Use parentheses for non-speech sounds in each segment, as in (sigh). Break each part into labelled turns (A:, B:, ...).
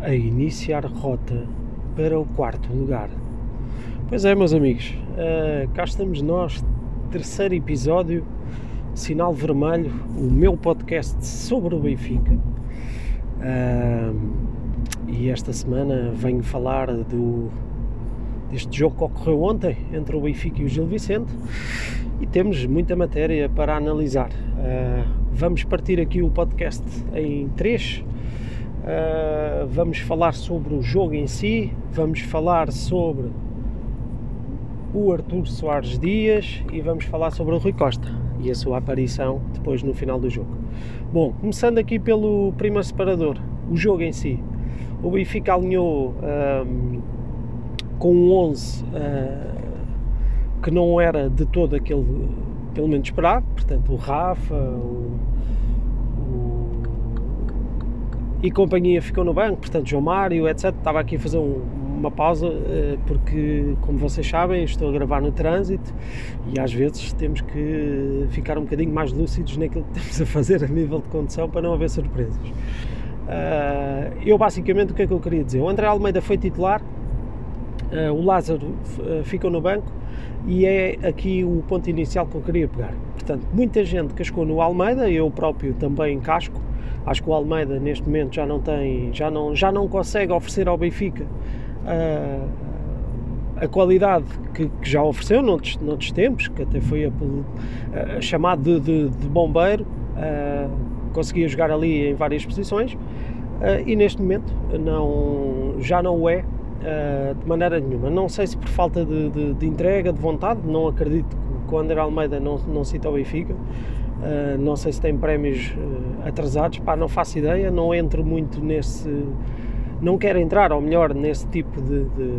A: a iniciar rota para o quarto lugar. Pois é, meus amigos, uh, cá estamos nós, terceiro episódio, Sinal Vermelho, o meu podcast sobre o Benfica. Uh, e esta semana venho falar do, deste jogo que ocorreu ontem entre o Benfica e o Gil Vicente e temos muita matéria para analisar. Uh, vamos partir aqui o podcast em três Uh, vamos falar sobre o jogo em si, vamos falar sobre o Artur Soares Dias e vamos falar sobre o Rui Costa e a sua aparição depois no final do jogo. Bom, começando aqui pelo primeiro separador, o jogo em si. O Benfica alinhou um, com um 11 uh, ah, que não era de todo aquele, pelo menos esperado, portanto o Rafa, o e companhia ficou no banco, portanto João Mário, etc. Estava aqui a fazer um, uma pausa eh, porque, como vocês sabem, estou a gravar no trânsito e às vezes temos que ficar um bocadinho mais lúcidos naquilo que (laughs) estamos a fazer a nível de condução para não haver surpresas. Eh, eu basicamente o que é que eu queria dizer? O André Almeida foi titular, eh, o Lázaro ficou no banco e é aqui o ponto inicial que eu queria pegar. Portanto, muita gente cascou no Almeida, eu próprio também casco, Acho que o Almeida neste momento já não tem, já não, já não consegue oferecer ao Benfica uh, a qualidade que, que, já ofereceu noutros, noutros tempos, que até foi a, chamado de, de, de bombeiro, uh, conseguia jogar ali em várias posições uh, e neste momento não, já não o é de maneira nenhuma. Não sei se por falta de, de, de entrega, de vontade, não acredito que o André Almeida não, não cita o Benfica. Uh, não sei se tem prémios uh, atrasados, pá, não faço ideia, não entro muito nesse. Não quero entrar, ou melhor, nesse tipo de. de,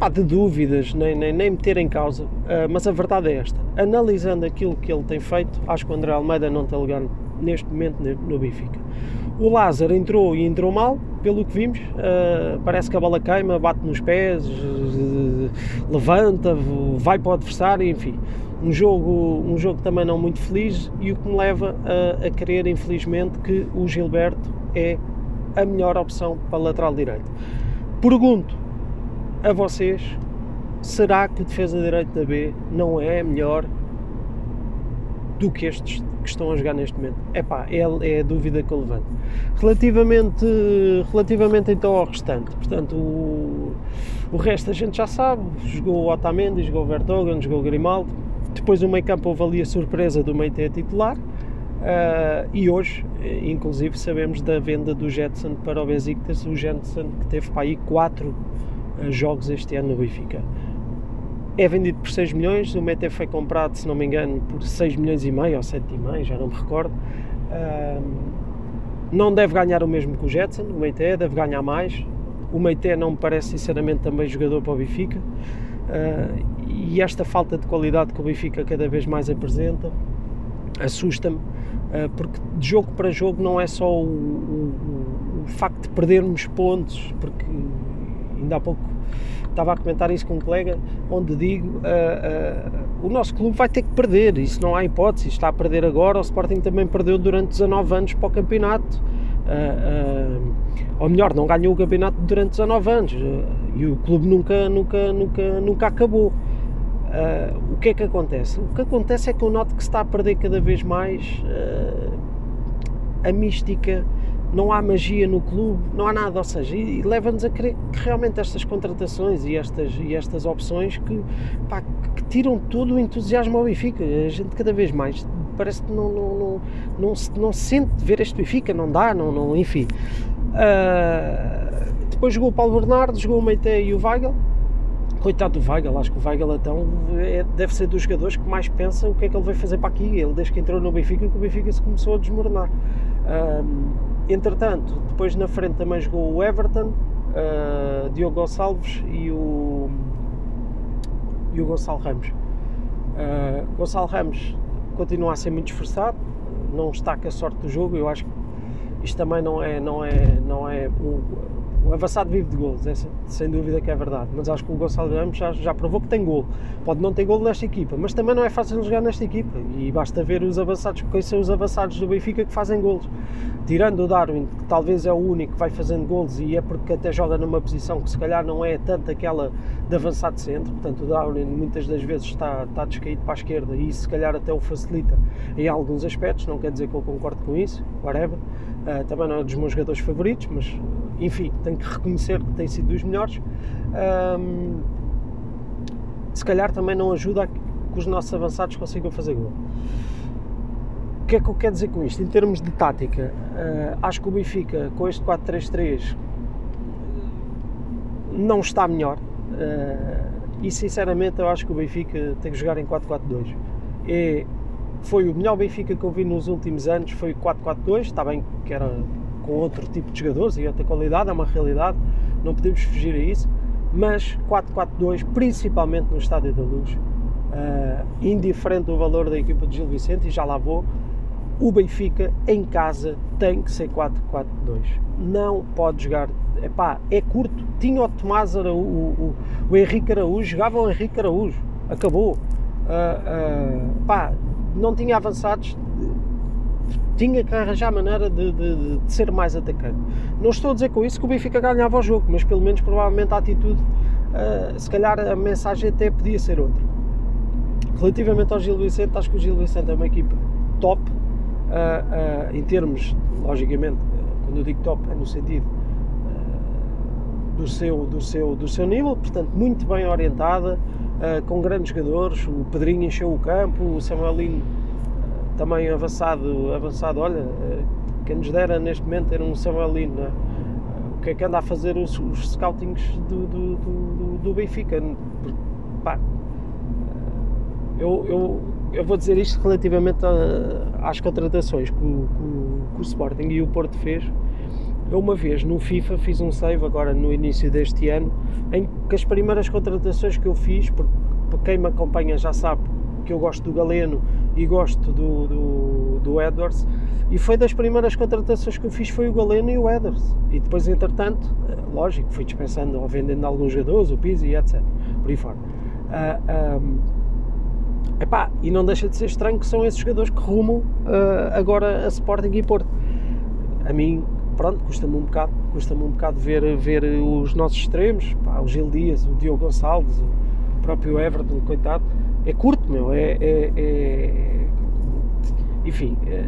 A: pá, de dúvidas, nem, nem, nem meter em causa, uh, mas a verdade é esta: analisando aquilo que ele tem feito, acho que o André Almeida não tem lugar neste momento no Benfica. O Lázaro entrou e entrou mal, pelo que vimos. parece que a bola queima, bate nos pés, levanta, vai para o adversário, enfim um jogo, um jogo também não muito feliz e o que me leva a, a querer, infelizmente, que o Gilberto é a melhor opção para lateral direito. Pergunto a vocês: será que o defesa direito da B não é melhor do que estes que estão a jogar neste momento? Epá, é, é a dúvida que eu levanto. Relativamente, relativamente então ao restante, portanto, o, o resto a gente já sabe: jogou o Otamendi, jogou o Vertonghen, jogou o Grimaldo depois o meio campo houve ali a surpresa do meio titular uh, e hoje, inclusive, sabemos da venda do Jetson para o Besiktas, o Jetson que teve para aí 4 uh, ah, jogos este ano no Benfica. É vendido por 6 milhões, o Meté foi comprado, se não me engano, por 6 milhões e meio ou 7 e meio, já não me recordo. Não deve ganhar o mesmo que o Jetson, o Meité deve ganhar mais. O Meité não me parece sinceramente também jogador para o Benfica. Uh, e esta falta de qualidade que o Benfica cada vez mais apresenta assusta-me, uh, porque de jogo para jogo não é só o, o, o, facto de perdermos pontos, porque ainda há pouco estava a comentar isso com um colega, onde digo uh, o nosso clube vai ter que perder, isso não há hipótese, está a perder agora, o Sporting também perdeu durante 19 anos para o campeonato. Uh, uh, ou melhor, não ganhou o campeonato durante 19 anos uh, e o clube nunca, nunca, nunca, nunca acabou. o que é que acontece? O que acontece é que eu noto que se está a perder cada vez mais a mística, não há magia no clube, não há nada, ou seja, e, e leva-nos a crer que realmente estas contratações e estas, e estas opções que, pá, que tiram todo o entusiasmo ao Benfica, a gente cada vez mais parece que não, não, não, não, se, não se sente ver este Benfica, não dá, não, não, enfim. Uh, depois jogou o Paulo Bernardo, jogou o Meite e o Weigl. Coitado do Weigl, acho que o Weigl então é, deve ser dos jogadores que mais pensa o que é que ele vai fazer para aqui. Ele, desde que entrou no Benfica, que o Benfica se começou a desmoronar. Uh, entretanto, depois na frente também jogou o Everton, uh, Diogo Gonçalves e o, e o Gonçalo Ramos. Uh, Gonçalo Ramos continua a ser muito esforçado, não com a sorte do jogo. Eu acho que isto também não é, não é, não é o, o avançado vive de golos, é, sem dúvida que é verdade, mas acho que o Gonçalo Ramos já, já provou que tem golo. Pode não ter golo nesta equipa, mas também não é fácil jogar nesta equipa e basta ver os avançados, quem são os avançados do Benfica que fazem golos. Tirando o Darwin, que talvez é o único que vai fazendo golos e é porque até joga numa posição que se calhar não é tanto aquela de avançado centro, portanto o Darwin muitas das vezes está, está descaído para a esquerda e isso se calhar até o facilita em alguns aspectos, não quer dizer que eu concordo com isso, whatever. Uh, também não é dos meus jogadores favoritos, mas enfim, tenho que reconhecer que tem sido dos melhores. Um, se calhar também não ajuda a que os nossos avançados consigam fazer gol. O que é que eu quero dizer com isto? Em termos de tática, uh, acho que o Benfica com este 4-3-3 não está melhor. Uh, e sinceramente eu acho que o Benfica tem que jogar em 4-4-2. É foi o melhor Benfica que eu vi nos últimos anos, foi o 4-4-2, está bem que era com outro tipo de jogadores e outra qualidade, é uma realidade, não podemos fugir a isso, mas 4-4-2, principalmente no Estádio da Luz, uh, indiferente do valor da equipa de Gil Vicente, e já lá vou, o Benfica em casa tem que ser 4-4-2. Não pode jogar. Epá, é curto. Tinha o Tomás Araújo, o, o, o Henrique Araújo, jogava o Henrique Araújo. Acabou. Uh, uh, pá, não tinha avançados, tinha que arranjar maneira de, de, de, ser mais atacante. Não estou a dizer com isso que o Benfica ganhava o jogo, mas pelo menos provavelmente a atitude, uh, se calhar a mensagem até podia ser outra. Relativamente ao Gil Vicente, acho que o Gil Vicente é uma equipa top, uh, uh, em termos, logicamente, quando eu digo top é no sentido do seu, do, seu, do seu nível, portanto, muito bem orientada, com grandes jogadores. O Pedrinho encheu o campo, o Samuelino uh, também avançado. avançado olha, uh, quem nos dera neste momento era um Samuelino. Né? o que é que anda a fazer os, os scoutings do, do, do, do Benfica? Pá, eu, eu, eu vou dizer isto relativamente a, às contratações que o, que o Sporting e o Porto fez eu uma vez no FIFA fiz um save agora no início deste ano em que as primeiras contratações que eu fiz, porque quem me acompanha já sabe que eu gosto do Galeno e gosto do, do, do Edwards. E foi das primeiras contratações que eu fiz foi o Galeno e o Edwards. E depois entretanto, eh, lógico, fui dispensando ou vendendo alguns jogadores, o Pizzi etc, por aí fora. Uh, ah, um, epá, e não deixa de ser estranho que são esses jogadores que rumam uh, agora a Sporting e Porto. A mim pronto, custa-me um bocado, custa-me um bocado ver, ver os nossos extremos, pá, o Gil Dias, o Diogo Gonçalves, o próprio Everton, coitado, é curto, meu, é, é, é enfim, é,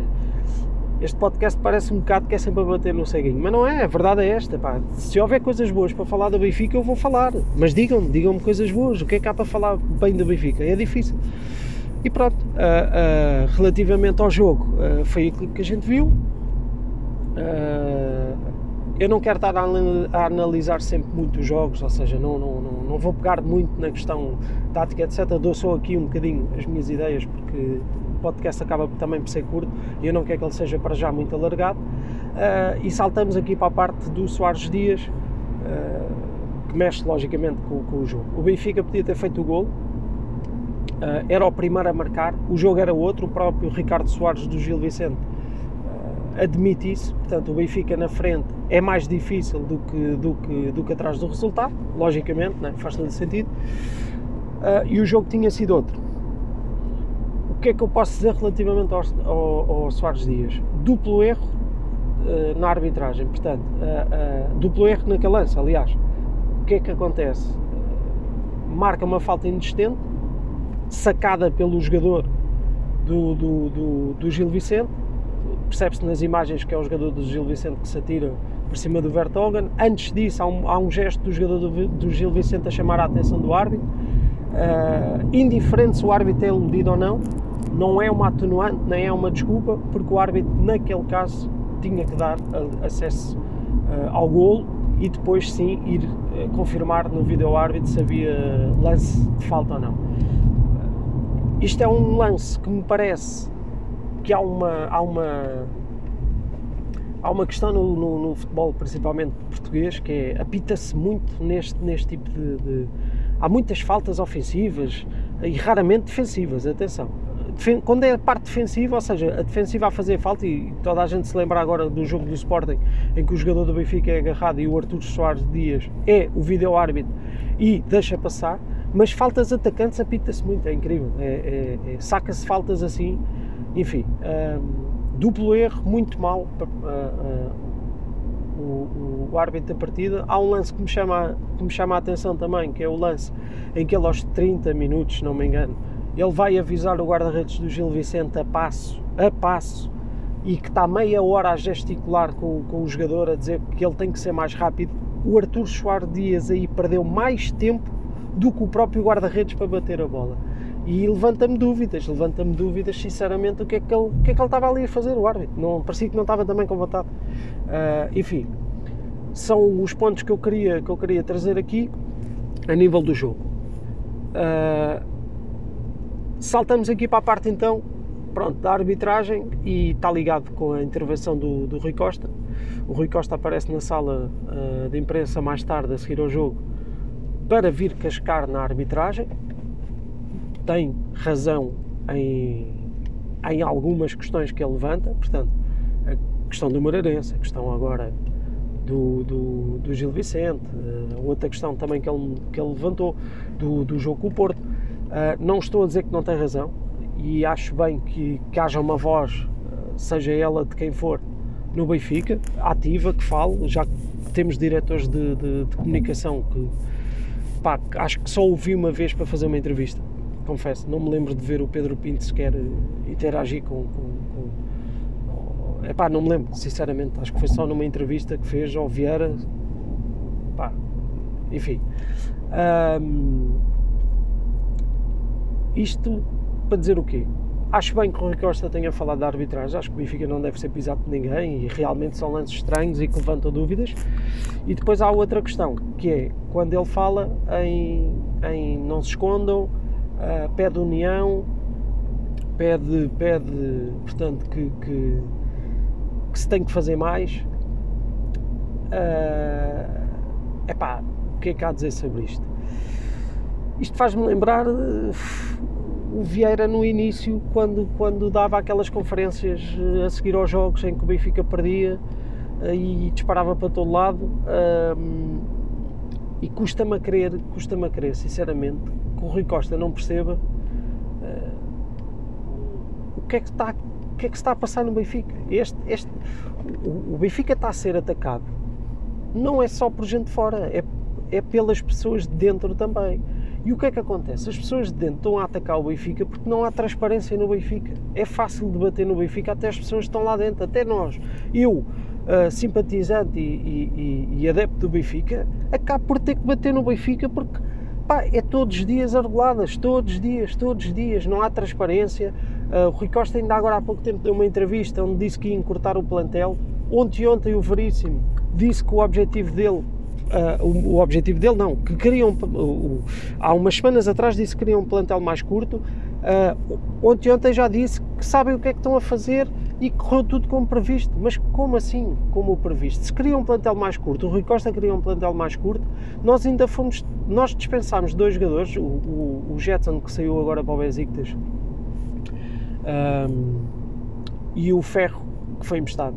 A: este podcast parece um bocado que é sempre a bater no ceguinho, mas não é, a verdade é esta, pá, se houver coisas boas para falar do Benfica eu vou falar, mas digam-me, digam-me coisas boas, o que é que há para falar bem do Benfica, é difícil. E pronto, uh, uh, relativamente ao jogo, uh, foi aquilo que a gente viu, Uh, eu não quero estar a, analisar sempre muito os jogos, ou seja, não, não, não, não, vou pegar muito na questão tática, etc. Dou só aqui um bocadinho as minhas ideias, porque o podcast acaba também por ser curto e eu não quero que ele seja para já muito alargado. Uh, e saltamos aqui para a parte do Soares Dias, uh, que mexe logicamente com, com, o jogo. O Benfica podia ter feito o gol, era o primeiro a marcar, o jogo era outro, o próprio Ricardo Soares do Gil Vicente admite isso, portanto o Benfica na frente é mais difícil do que, do que, do que atrás do resultado, logicamente, né? faz todo sentido, uh, e o jogo tinha sido outro. O que é que eu posso dizer relativamente ao, ao, ao Soares Dias? Duplo erro uh, na arbitragem, portanto, uh, duplo erro naquele lance, aliás. O que é que acontece? marca uma falta inexistente, sacada pelo jogador do, do, do, do Gil Vicente, percebe-se nas imagens que é o jogador do Gil Vicente que se atira por cima do Vertogen. Antes disso, há um, há um gesto do jogador do, do, Gil Vicente a chamar a atenção do árbitro. Uh, indiferente se o árbitro é iludido ou não, não é uma atenuante, nem é uma desculpa, porque o árbitro, naquele caso, tinha que dar acesso uh, ao golo e depois sim ir uh, confirmar no vídeo árbitro se havia lance de falta ou não. Isto é um lance que me parece que há uma, há uma, há uma questão no, no, no futebol, principalmente português, que é apita-se muito neste, neste tipo de, de, Há muitas faltas ofensivas e raramente defensivas, atenção. quando é a parte defensiva, ou seja, a defensiva a fazer falta, e toda a gente se lembra agora do jogo do Sporting, em que o jogador do Benfica é agarrado e o Artur Soares Dias é o vídeo-árbitro e deixa passar, mas faltas atacantes apita-se muito, é incrível, é, é, é, saca-se faltas assim, enfim, um, duplo erro, muito mal, uh, uh, o, o, árbitro da partida. Há um lance que me, chama, que me chama a atenção também, que é o lance em que ele aos 30 minutos, não me engano, ele vai avisar o guarda-redes do Gil Vicente a passo, a passo, e que está meia hora a gesticular com, com o jogador, a dizer que ele tem que ser mais rápido. O Artur Soares Dias aí perdeu mais tempo do que o próprio guarda-redes para bater a bola. E levanta-me dúvidas, levanta-me dúvidas, sinceramente, o que, é que ele, o que é que ele estava ali a fazer, o árbitro. Não, parecia que não estava também com vontade. Uh, enfim, são os pontos que eu queria, que eu queria trazer aqui a nível do jogo. Uh, Saltamos aqui para a parte então pronto, da arbitragem e está ligado com a intervenção do, do Rui Costa. O Rui Costa aparece na sala uh, de imprensa mais tarde a seguir ao jogo para vir cascar na arbitragem. Tem razão em, em algumas questões que ele levanta, portanto, a questão do Moreirense, a questão agora do, do, do Gil Vicente, uh, outra questão também que ele, que ele levantou do, do jogo com o Porto Uh, não estou a dizer que não tem razão e acho bem que, que haja uma voz, uh, seja ela de quem for, no Benfica, ativa, que fale. Já temos diretores de, de, de comunicação que pá, acho que só ouvi uma vez para fazer uma entrevista. Confesso, não me lembro de ver o Pedro Pinto sequer interagir com. com, com epá, não me lembro, sinceramente. Acho que foi só numa entrevista que fez ao Vieira. Pá, enfim. Um, isto para dizer o quê? Acho bem que o Rui Costa tenha falado da arbitragem, acho que o Benfica não deve ser pisado por ninguém e realmente são lances estranhos e que levantam dúvidas. E depois há outra questão, que é quando ele fala em, em não se escondam, uh, pede união, pede, pede portanto, que, que, que se tem que fazer mais. Uh, epá, o que é que há a dizer sobre isto? Isto faz-me lembrar uh, o Vieira no início, quando, quando dava aquelas conferências a seguir aos jogos em que o Benfica perdia e disparava para todo lado. e custa-me a crer, custa-me a crer, sinceramente, que o Rui Costa não perceba o que é que está o que é que está a passar no Benfica. Este, este, o, o Benfica está a ser atacado não é só por gente de fora, é, é pelas pessoas de dentro também. E o que é que acontece? As pessoas de dentro estão a atacar o Benfica porque não há transparência no Benfica. É fácil debater no Benfica, até as pessoas que estão lá dentro, até nós. Eu, uh, simpatizante e, e, e, adepto do Benfica, acabo por ter que bater no Benfica porque é todos os dias arreguladas, todos os dias, todos os dias, não há transparência. Uh, o Rui Costa ainda agora há pouco tempo deu uma entrevista onde disse que ia encurtar o plantel. Ontem ontem o Veríssimo disse que o objetivo dele uh, o, o, objetivo dele, não, que queriam, há umas semanas atrás disse que queriam um plantel mais curto, uh, ontem, ontem já disse que sabem o que é que estão a fazer e correu tudo como previsto, mas como assim, como o previsto? Se queriam um plantel mais curto, o Rui Costa queria um plantel mais curto, nós ainda fomos, nós dispensámos dois jogadores, o, o, o Jetson que saiu agora para o Besiktas um, e o Ferro que foi emprestado,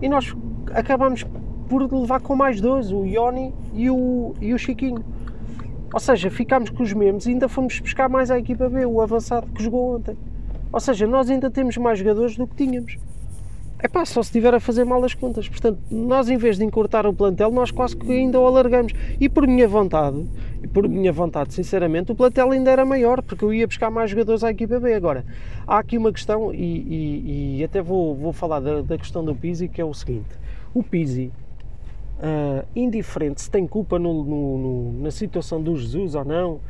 A: e nós acabamos por levar com mais dois, o Ioni e o, e o Chiquinho. Ou seja, ficámos com os mesmos e ainda fomos buscar mais à equipa B, o avançado que jogou ontem. Ou seja, nós ainda temos mais jogadores do que tínhamos. É pá, só se estiver a fazer mal as contas. Portanto, nós em vez de encurtar o plantel, nós quase que ainda o alargamos. E por minha vontade, por minha vontade, sinceramente, o plantel ainda era maior, porque eu ia buscar mais jogadores à equipa B. Agora, há aqui uma questão, e, e, e até vou, vou falar da, da questão do Pizzi, que é o seguinte. O Pizzi uh, indiferente se tem culpa no, no, no, na situação do Jesus ou não, uh,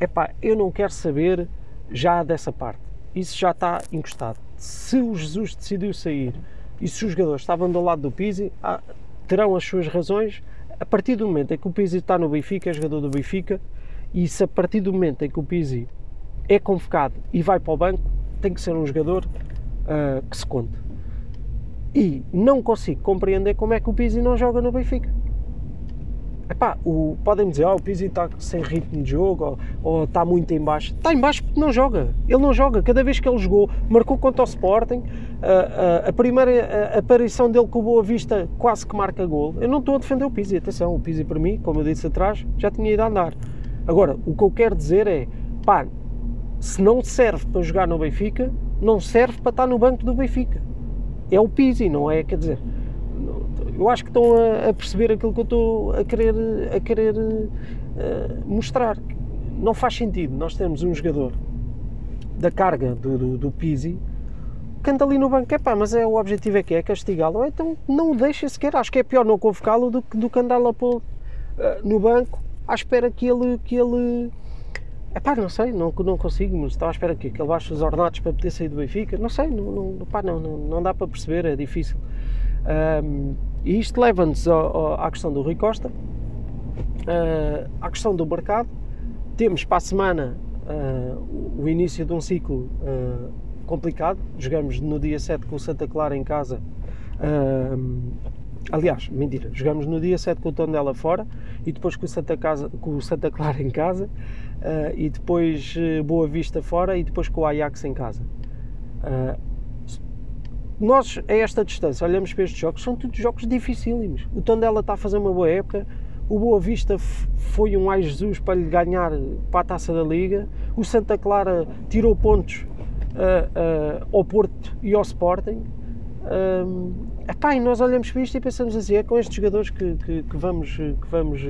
A: epá, eu não quero saber já dessa parte. Isso já está encostado. Se o Jesus decidiu sair e se os jogadores estavam do lado do Pizzi, ah, terão as suas razões. A partir do momento em que o Pizzi está no Benfica, é jogador do Benfica, e se a partir do momento em que o Pizzi é convocado e vai para o banco, tem que ser um jogador uh, que se conte. E não consigo compreender como é que o Pizzi não joga no Benfica. Epá, o, podem dizer, oh, o Pizzi está sem ritmo de jogo ou, ou, está muito em baixo. Está em baixo porque não joga. Ele não joga. Cada vez que ele jogou, marcou contra o Sporting. A, a, a primeira a, aparição dele com o Boa Vista quase que marca gol. Eu não estou a defender o Pizzi. Atenção, o Pizzi para mim, como eu disse atrás, já tinha ido a andar. Agora, o que eu quero dizer é, pá, se não serve para jogar no Benfica, não serve para estar no banco do Benfica. É o Pizzi, não é? Quer dizer, eu acho que estão a, a perceber aquilo que eu estou a querer, a querer uh, mostrar. Não faz sentido nós termos um jogador da carga do, do, do Pizzi que anda ali no banco, é pá, mas é, o objetivo é que é castigá-lo, então não o deixa sequer, acho que é pior não convocá-lo do, do que andar lá pôr, uh, no banco à espera que ele, que ele é pá, não sei, não, não consigo, estava à espera que ele baixe os ornatos para poder sair do Benfica, não sei, não, não, pá, não, não, não dá para perceber, é difícil. Um, e isto leva-nos à questão do Rui Costa, uh, à questão do mercado. Temos para a semana uh, o início de um ciclo uh, complicado. Jogamos no dia 7 com o Santa Clara em casa. aliás, mentira, jogamos no dia 7 com o Tondela fora e depois com o Santa, casa, com o Santa Clara em casa e depois Boa Vista fora e depois com o Ajax em casa nós, a esta distância, olhamos para estes jogos, são todos jogos dificílimos. O Tondela está a fazer uma boa época, o Boa Vista foi um ai Jesus para lhe ganhar para a taça da Liga, o Santa Clara tirou pontos uh, uh, ao Porto e ao Sporting. Um, epá, e nós olhamos para isto e pensamos assim: é com estes jogadores que, que, que vamos, que, vamos,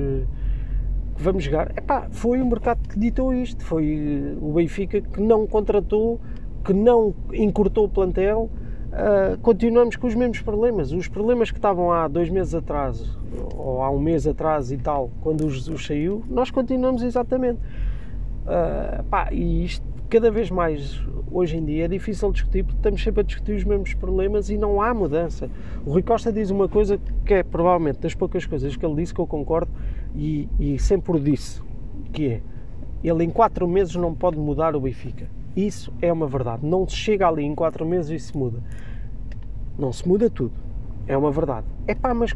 A: que vamos jogar. Epá, foi o mercado que ditou isto, foi o Benfica que não contratou, que não encurtou o plantel uh, continuamos com os mesmos problemas. Os problemas que estavam há dois meses atrás, ou há um mês atrás e tal, quando o Jesus saiu, nós continuamos exatamente. Uh, pá, e isto cada vez mais hoje em dia é difícil discutir porque estamos sempre a discutir os mesmos problemas e não há mudança. O Rui Costa diz uma coisa que é provavelmente das poucas coisas que ele disse que eu concordo e, e sempre o disse, que é ele em quatro meses não pode mudar o Benfica. Isso é uma verdade. Não se chega ali em 4 meses e se muda. Não se muda tudo. É uma verdade. É pá, mas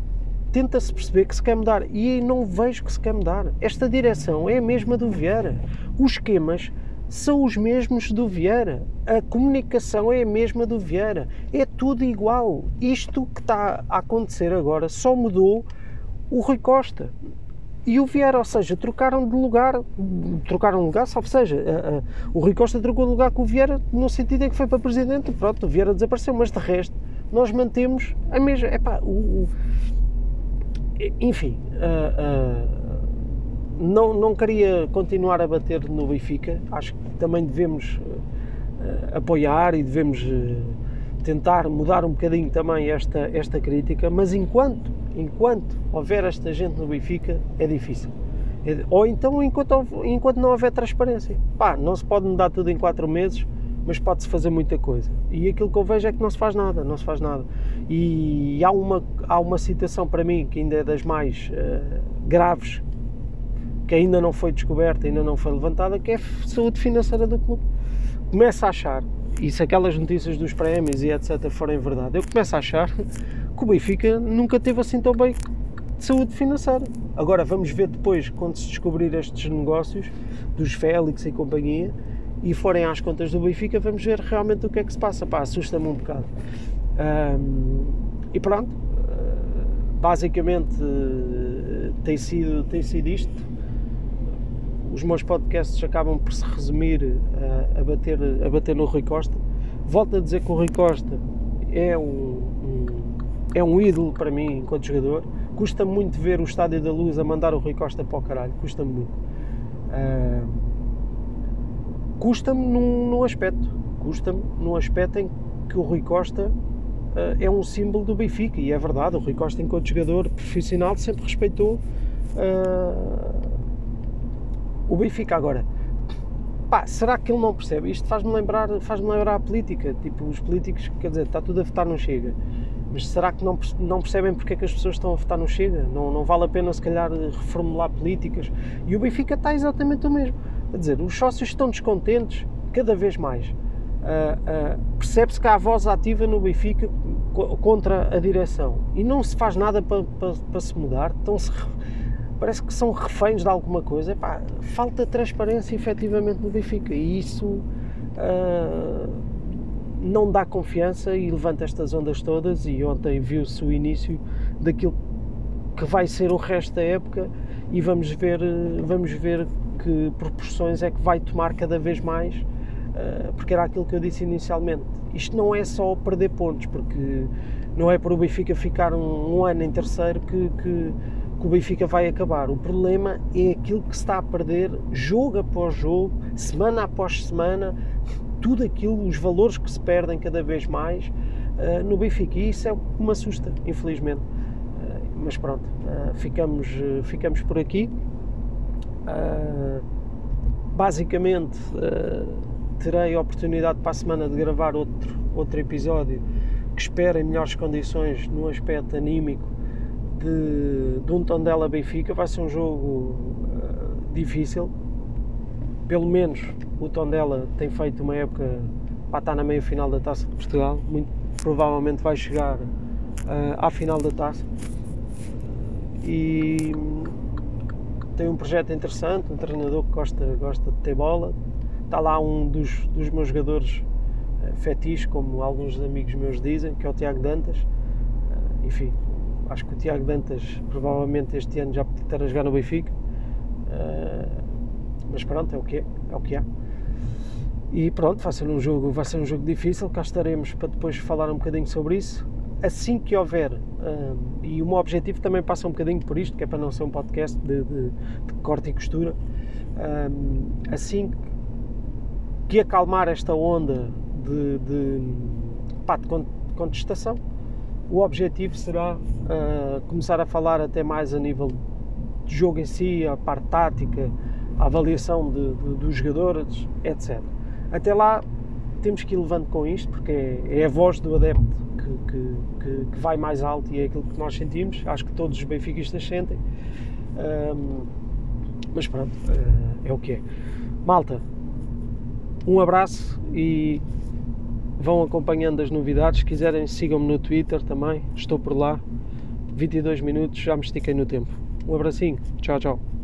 A: tenta-se perceber que se quer mudar. E não vejo que se quer mudar. Esta direção é a mesma do Vieira. Os esquemas são os mesmos do Vieira. A comunicação é a mesma do Vieira. É tudo igual. Isto que está a acontecer agora só mudou o Rui Costa e o Vieira, ou seja, trocaram de lugar, trocaram de lugar, salvo seja, a, a, o Rui Costa trocou de lugar com o Vieira no sentido em que foi para presidente, pronto, o Vieira desapareceu, mas de resto nós mantemos a mesma, epá, o, o enfim, não, não queria continuar a bater no Benfica, acho que também devemos apoiar e devemos tentar mudar um bocadinho também esta, esta crítica, mas enquanto, enquanto houver esta gente no Benfica, é difícil. É, ou então enquanto, enquanto não houver transparência. Pá, não se pode mudar tudo em 4 meses, mas pode-se fazer muita coisa. E aquilo que eu vejo é que não se faz nada, não se faz nada. E há uma, há uma situação para mim que ainda é das mais uh, graves, que ainda não foi descoberta, ainda não foi levantada, que é a saúde financeira do clube. Começa a achar e se aquelas notícias dos prémios e etc forem verdade, eu começo a achar (laughs) que o Benfica nunca teve assim tão bem de saúde financeira. Agora vamos ver depois, quando se descobrir estes negócios dos Félix e companhia e forem às contas do Benfica, vamos ver realmente o que é que se passa. Pá, assusta-me um bocado. Um, e pronto, basicamente tem sido, tem sido isto os meus podcasts acabam por se resumir a, a, bater, a bater no Rui Costa. Volto a dizer que o Rui Costa é um, um, é um ídolo para mim enquanto jogador. Custa muito ver o Estádio da Luz a mandar o Rui Costa para o caralho, custa-me muito. Uh, custa-me num, num aspecto, custa-me num aspecto em que o Rui Costa uh, é um símbolo do Benfica e é verdade, o Rui Costa enquanto jogador profissional sempre respeitou uh, o Benfica agora, pá, será que ele não percebe? Isto faz-me lembrar, faz-me lembrar a política, tipo, os políticos, quer dizer, está tudo a votar no Chega, mas será que não, não percebem porque é que as pessoas estão a votar no Chega? Não, não vale a pena, se calhar, reformular políticas? E o Benfica está exatamente o mesmo. Quer dizer, os sócios estão descontentes cada vez mais. Uh, uh, percebe-se que há voz ativa no Benfica contra a direção e não se faz nada para, para, para se mudar. Estão-se parece que são reféns de alguma coisa. Epá, falta transparência efetivamente no Benfica e isso uh, não dá confiança e levanta estas ondas todas. E ontem viu-se o início daquilo que vai ser o resto da época e vamos ver, vamos ver que proporções é que vai tomar cada vez mais, uh, porque era aquilo que eu disse inicialmente. Isto não é só perder pontos, porque não é para o Benfica ficar um, um ano em terceiro que, que que o Benfica vai acabar. O problema é aquilo que se está a perder jogo após jogo, semana após semana, tudo aquilo, os valores que se perdem cada vez mais uh, no Benfica. E isso é o que me assusta, infelizmente. Uh, mas pronto, uh, ficamos, ficamos por aqui. basicamente, terei a oportunidade para a semana de gravar outro, outro episódio que espero em melhores condições no aspecto anímico de, de um Tondela Benfica. Vai ser um jogo difícil. Pelo menos o Tondela tem feito uma época para estar na meia final da Taça de Portugal. Muito provavelmente vai chegar uh, à final da Taça. E tem um projeto interessante, um treinador que gosta, gosta de ter bola. Está lá um dos, dos meus jogadores uh, fetiches, como alguns amigos meus dizem, que é o Tiago Dantas. Uh, enfim, Acho que o Tiago Dantas provavelmente este ano já pode estar a jogar no Benfica. Uh, mas pronto, é o que é, é o que há. E pronto, vai ser um jogo, vai ser um jogo difícil, cá estaremos para depois falar um bocadinho sobre isso. Assim que houver, uh, e o meu objetivo também passa um bocadinho por isto, que é para não ser um podcast de, de, de corte e costura, uh, assim que acalmar esta onda de, de, pá, de contestação, o objetivo será uh, começar a falar até mais a nível de jogo em si, a parte tática, a avaliação de, de, dos jogadores, etc. Até lá temos que ir levando com isto, porque é, é a voz do adepto que, que, que, que, vai mais alto e é aquilo que nós sentimos. Acho que todos os benfiquistas sentem. Um, mas pronto, uh, é o que é. Malta, um abraço e vão acompanhando as novidades. Se quiserem, sigam-me no Twitter também, estou por lá. 22 minutos, já me estiquei no tempo. Um abracinho, tchau, tchau.